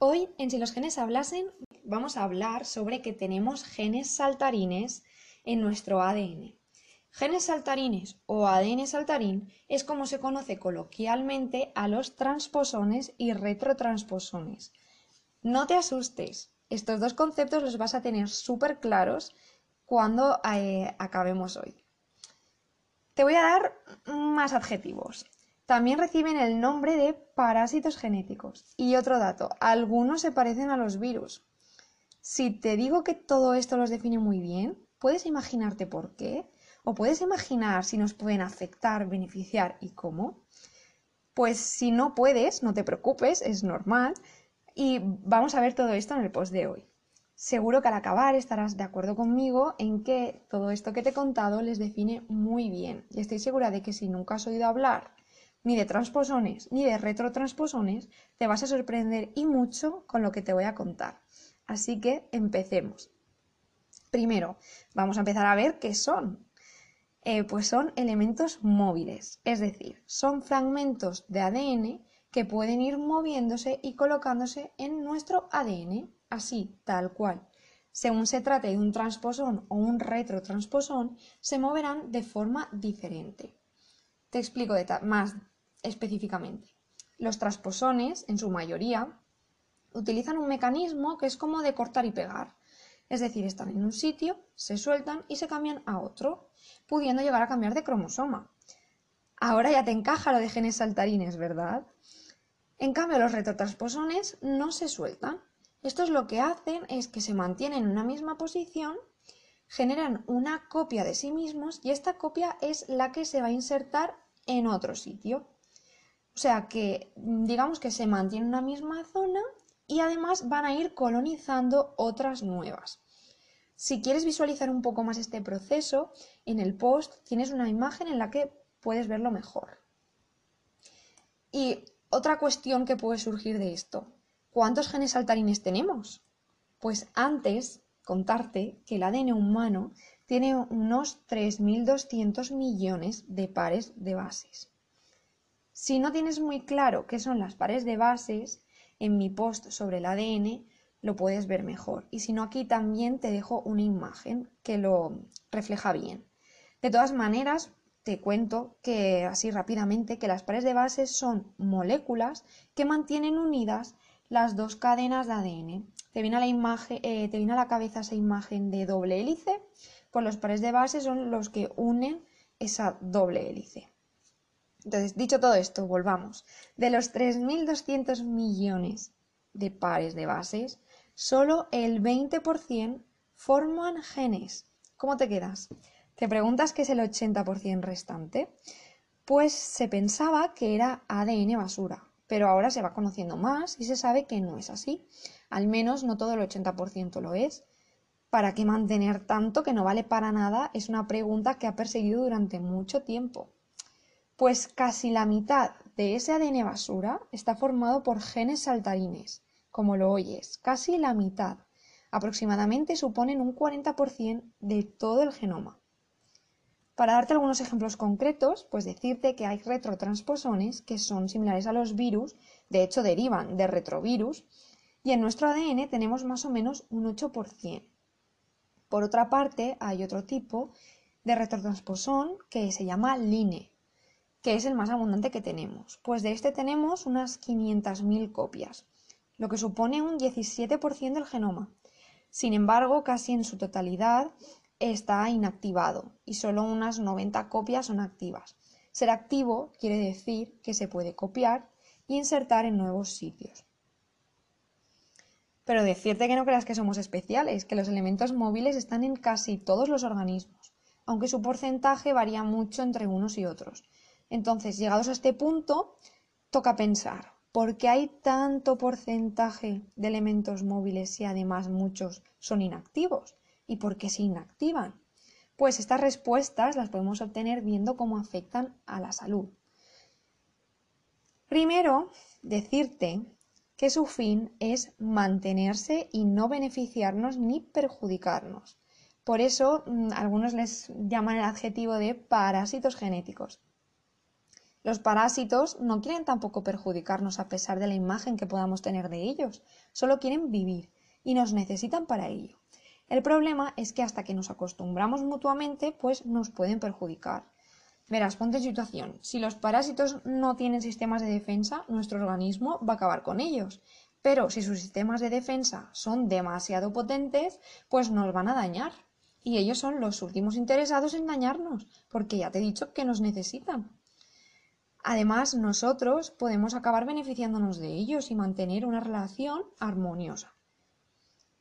Hoy en Si los genes hablasen vamos a hablar sobre que tenemos genes saltarines en nuestro ADN. Genes saltarines o ADN saltarín es como se conoce coloquialmente a los transposones y retrotransposones. No te asustes, estos dos conceptos los vas a tener súper claros cuando eh, acabemos hoy. Te voy a dar más adjetivos. También reciben el nombre de parásitos genéticos. Y otro dato, algunos se parecen a los virus. Si te digo que todo esto los define muy bien, ¿puedes imaginarte por qué? ¿O puedes imaginar si nos pueden afectar, beneficiar y cómo? Pues si no puedes, no te preocupes, es normal. Y vamos a ver todo esto en el post de hoy. Seguro que al acabar estarás de acuerdo conmigo en que todo esto que te he contado les define muy bien. Y estoy segura de que si nunca has oído hablar ni de transposones ni de retrotransposones, te vas a sorprender y mucho con lo que te voy a contar. Así que empecemos. Primero, vamos a empezar a ver qué son. Eh, pues son elementos móviles, es decir, son fragmentos de ADN que pueden ir moviéndose y colocándose en nuestro ADN así, tal cual. Según se trate de un transposón o un retrotransposón, se moverán de forma diferente. Te explico más específicamente. Los transposones, en su mayoría, utilizan un mecanismo que es como de cortar y pegar. Es decir, están en un sitio, se sueltan y se cambian a otro, pudiendo llegar a cambiar de cromosoma. Ahora ya te encaja lo de genes saltarines, ¿verdad? En cambio, los retrotransposones no se sueltan, estos lo que hacen es que se mantienen en una misma posición, generan una copia de sí mismos y esta copia es la que se va a insertar en otro sitio. O sea que digamos que se mantiene en una misma zona y además van a ir colonizando otras nuevas. Si quieres visualizar un poco más este proceso, en el post tienes una imagen en la que puedes verlo mejor. Y otra cuestión que puede surgir de esto. ¿Cuántos genes saltarines tenemos? Pues antes contarte que el ADN humano tiene unos 3.200 millones de pares de bases. Si no tienes muy claro qué son las pares de bases, en mi post sobre el ADN lo puedes ver mejor. Y si no, aquí también te dejo una imagen que lo refleja bien. De todas maneras, te cuento que así rápidamente que las pares de bases son moléculas que mantienen unidas las dos cadenas de ADN. Te viene a la, imagen, eh, te viene a la cabeza esa imagen de doble hélice, pues los pares de base son los que unen esa doble hélice. Entonces, dicho todo esto, volvamos. De los 3.200 millones de pares de bases, solo el 20% forman genes. ¿Cómo te quedas? ¿Te preguntas qué es el 80% restante? Pues se pensaba que era ADN basura, pero ahora se va conociendo más y se sabe que no es así. Al menos no todo el 80% lo es. ¿Para qué mantener tanto que no vale para nada? Es una pregunta que ha perseguido durante mucho tiempo. Pues casi la mitad de ese ADN basura está formado por genes saltarines, como lo oyes, casi la mitad. Aproximadamente suponen un 40% de todo el genoma. Para darte algunos ejemplos concretos, pues decirte que hay retrotransposones que son similares a los virus, de hecho derivan de retrovirus, y en nuestro ADN tenemos más o menos un 8%. Por otra parte, hay otro tipo de retrotransposón que se llama LINE, que es el más abundante que tenemos. Pues de este tenemos unas 500.000 copias, lo que supone un 17% del genoma. Sin embargo, casi en su totalidad está inactivado y solo unas 90 copias son activas. Ser activo quiere decir que se puede copiar e insertar en nuevos sitios. Pero decirte que no creas que somos especiales, que los elementos móviles están en casi todos los organismos, aunque su porcentaje varía mucho entre unos y otros. Entonces, llegados a este punto, toca pensar, ¿por qué hay tanto porcentaje de elementos móviles y además muchos son inactivos? y por qué se inactivan? Pues estas respuestas las podemos obtener viendo cómo afectan a la salud. Primero, decirte que su fin es mantenerse y no beneficiarnos ni perjudicarnos. Por eso, mm, algunos les llaman el adjetivo de parásitos genéticos. Los parásitos no quieren tampoco perjudicarnos a pesar de la imagen que podamos tener de ellos, solo quieren vivir y nos necesitan para ello. El problema es que hasta que nos acostumbramos mutuamente, pues nos pueden perjudicar. Verás, ponte en situación. Si los parásitos no tienen sistemas de defensa, nuestro organismo va a acabar con ellos. Pero si sus sistemas de defensa son demasiado potentes, pues nos van a dañar. Y ellos son los últimos interesados en dañarnos, porque ya te he dicho que nos necesitan. Además, nosotros podemos acabar beneficiándonos de ellos y mantener una relación armoniosa.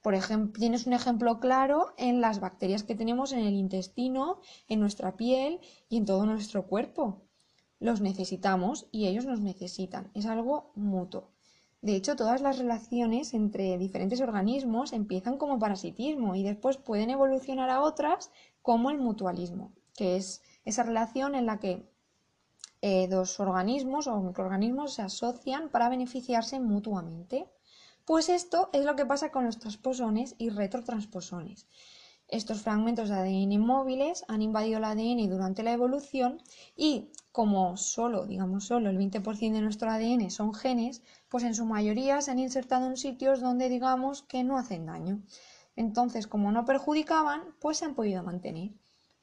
Por ejemplo, tienes un ejemplo claro en las bacterias que tenemos en el intestino, en nuestra piel y en todo nuestro cuerpo. Los necesitamos y ellos nos necesitan. Es algo mutuo. De hecho, todas las relaciones entre diferentes organismos empiezan como parasitismo y después pueden evolucionar a otras como el mutualismo, que es esa relación en la que eh, dos organismos o microorganismos se asocian para beneficiarse mutuamente. Pues esto es lo que pasa con los transposones y retrotransposones. Estos fragmentos de ADN móviles han invadido el ADN durante la evolución y como solo, digamos solo el 20% de nuestro ADN son genes, pues en su mayoría se han insertado en sitios donde digamos que no hacen daño. Entonces, como no perjudicaban, pues se han podido mantener.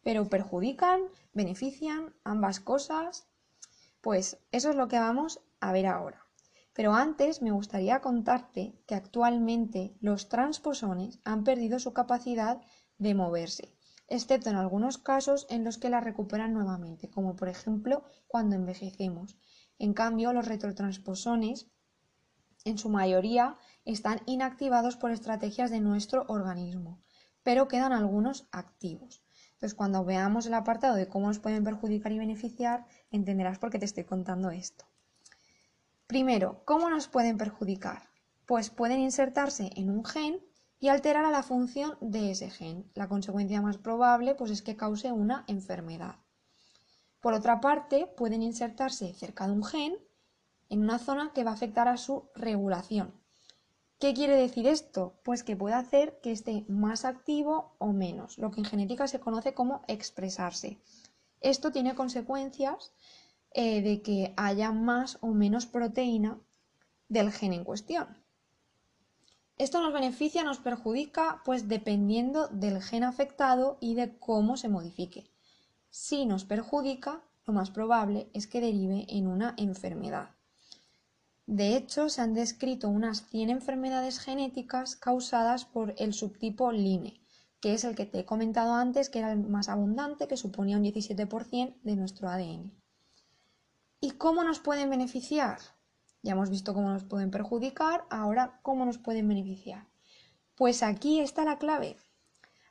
Pero perjudican, benefician ambas cosas. Pues eso es lo que vamos a ver ahora. Pero antes me gustaría contarte que actualmente los transposones han perdido su capacidad de moverse, excepto en algunos casos en los que la recuperan nuevamente, como por ejemplo cuando envejecemos. En cambio, los retrotransposones en su mayoría están inactivados por estrategias de nuestro organismo, pero quedan algunos activos. Entonces, cuando veamos el apartado de cómo nos pueden perjudicar y beneficiar, entenderás por qué te estoy contando esto. Primero, ¿cómo nos pueden perjudicar? Pues pueden insertarse en un gen y alterar a la función de ese gen. La consecuencia más probable pues, es que cause una enfermedad. Por otra parte, pueden insertarse cerca de un gen en una zona que va a afectar a su regulación. ¿Qué quiere decir esto? Pues que puede hacer que esté más activo o menos, lo que en genética se conoce como expresarse. Esto tiene consecuencias eh, de que haya más o menos proteína del gen en cuestión. Esto nos beneficia, nos perjudica, pues dependiendo del gen afectado y de cómo se modifique. Si nos perjudica, lo más probable es que derive en una enfermedad. De hecho, se han descrito unas 100 enfermedades genéticas causadas por el subtipo LINE, que es el que te he comentado antes, que era el más abundante, que suponía un 17% de nuestro ADN. ¿Y cómo nos pueden beneficiar? Ya hemos visto cómo nos pueden perjudicar, ahora cómo nos pueden beneficiar. Pues aquí está la clave.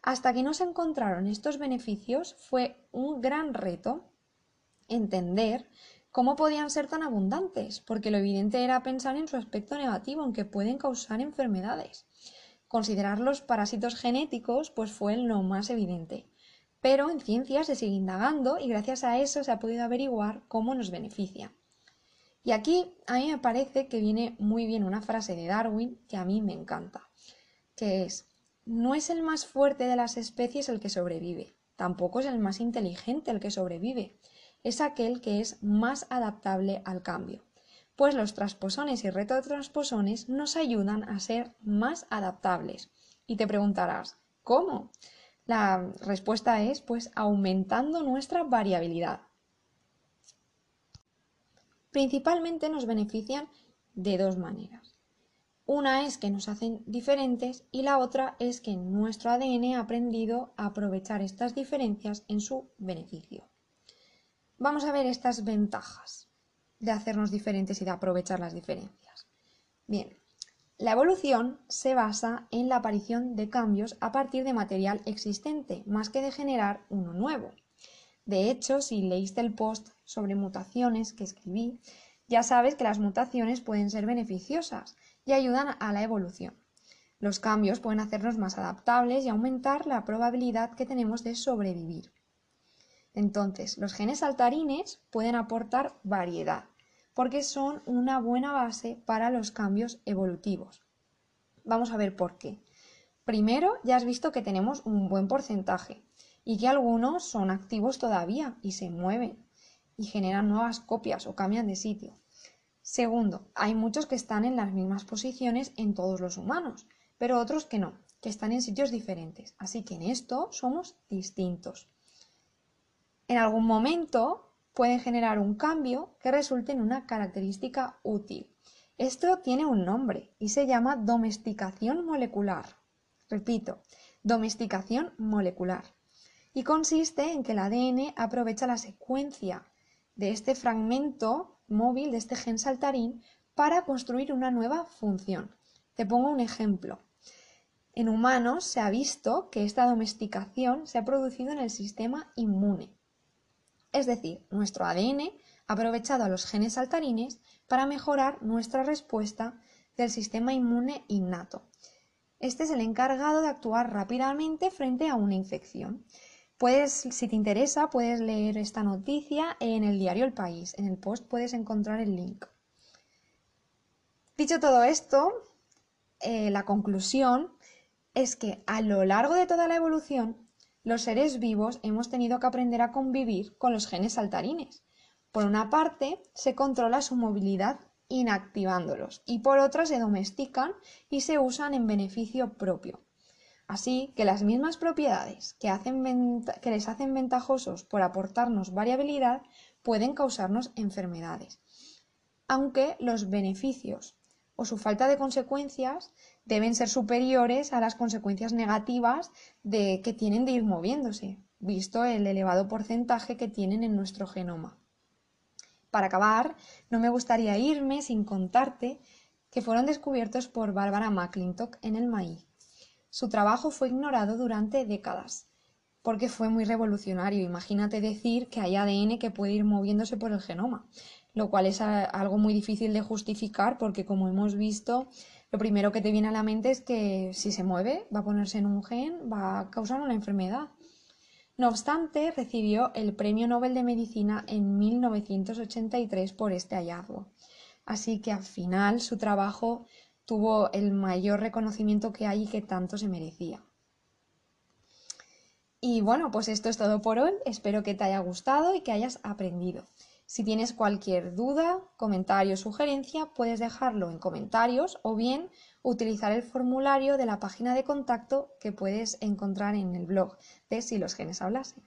Hasta que no se encontraron estos beneficios fue un gran reto entender cómo podían ser tan abundantes, porque lo evidente era pensar en su aspecto negativo, en que pueden causar enfermedades. Considerar los parásitos genéticos pues fue lo más evidente. Pero en ciencia se sigue indagando y gracias a eso se ha podido averiguar cómo nos beneficia. Y aquí a mí me parece que viene muy bien una frase de Darwin que a mí me encanta, que es, no es el más fuerte de las especies el que sobrevive, tampoco es el más inteligente el que sobrevive, es aquel que es más adaptable al cambio, pues los transposones y retrotransposones nos ayudan a ser más adaptables. Y te preguntarás, ¿cómo? La respuesta es pues aumentando nuestra variabilidad. Principalmente nos benefician de dos maneras. Una es que nos hacen diferentes y la otra es que nuestro ADN ha aprendido a aprovechar estas diferencias en su beneficio. Vamos a ver estas ventajas de hacernos diferentes y de aprovechar las diferencias. Bien, la evolución se basa en la aparición de cambios a partir de material existente, más que de generar uno nuevo. De hecho, si leíste el post sobre mutaciones que escribí, ya sabes que las mutaciones pueden ser beneficiosas y ayudan a la evolución. Los cambios pueden hacernos más adaptables y aumentar la probabilidad que tenemos de sobrevivir. Entonces, los genes saltarines pueden aportar variedad, porque son una buena base para los cambios evolutivos. Vamos a ver por qué. Primero, ya has visto que tenemos un buen porcentaje y que algunos son activos todavía y se mueven. y generan nuevas copias o cambian de sitio. Segundo, hay muchos que están en las mismas posiciones en todos los humanos, pero otros que no, que están en sitios diferentes. Así que en esto somos distintos. En algún momento pueden generar un cambio que resulte en una característica útil. Esto tiene un nombre y se llama domesticación molecular. Repito, domesticación molecular. Y consiste en que el ADN aprovecha la secuencia de este fragmento móvil, de este gen saltarín, para construir una nueva función. Te pongo un ejemplo. En humanos se ha visto que esta domesticación se ha producido en el sistema inmune. Es decir, nuestro ADN ha aprovechado a los genes saltarines para mejorar nuestra respuesta del sistema inmune innato. Este es el encargado de actuar rápidamente frente a una infección. Puedes, si te interesa, puedes leer esta noticia en el diario El País. En el post puedes encontrar el link. Dicho todo esto, eh, la conclusión es que a lo largo de toda la evolución, los seres vivos hemos tenido que aprender a convivir con los genes saltarines. Por una parte, se controla su movilidad inactivándolos y por otra se domestican y se usan en beneficio propio. Así que las mismas propiedades que, que les hacen ventajosos por aportarnos variabilidad pueden causarnos enfermedades, aunque los beneficios o su falta de consecuencias deben ser superiores a las consecuencias negativas de, que tienen de ir moviéndose, visto el elevado porcentaje que tienen en nuestro genoma. Para acabar, no me gustaría irme sin contarte que fueron descubiertos por Barbara McClintock en el maíz. Su trabajo fue ignorado durante décadas, porque fue muy revolucionario. Imagínate decir que hay ADN que puede ir moviéndose por el genoma, lo cual es algo muy difícil de justificar porque, como hemos visto, lo primero que te viene a la mente es que si se mueve, va a ponerse en un gen, va a causar una enfermedad. No obstante, recibió el Premio Nobel de Medicina en 1983 por este hallazgo. Así que al final su trabajo tuvo el mayor reconocimiento que hay y que tanto se merecía. Y bueno, pues esto es todo por hoy. Espero que te haya gustado y que hayas aprendido. Si tienes cualquier duda, comentario o sugerencia, puedes dejarlo en comentarios o bien utilizar el formulario de la página de contacto que puedes encontrar en el blog de Si los genes hablasen.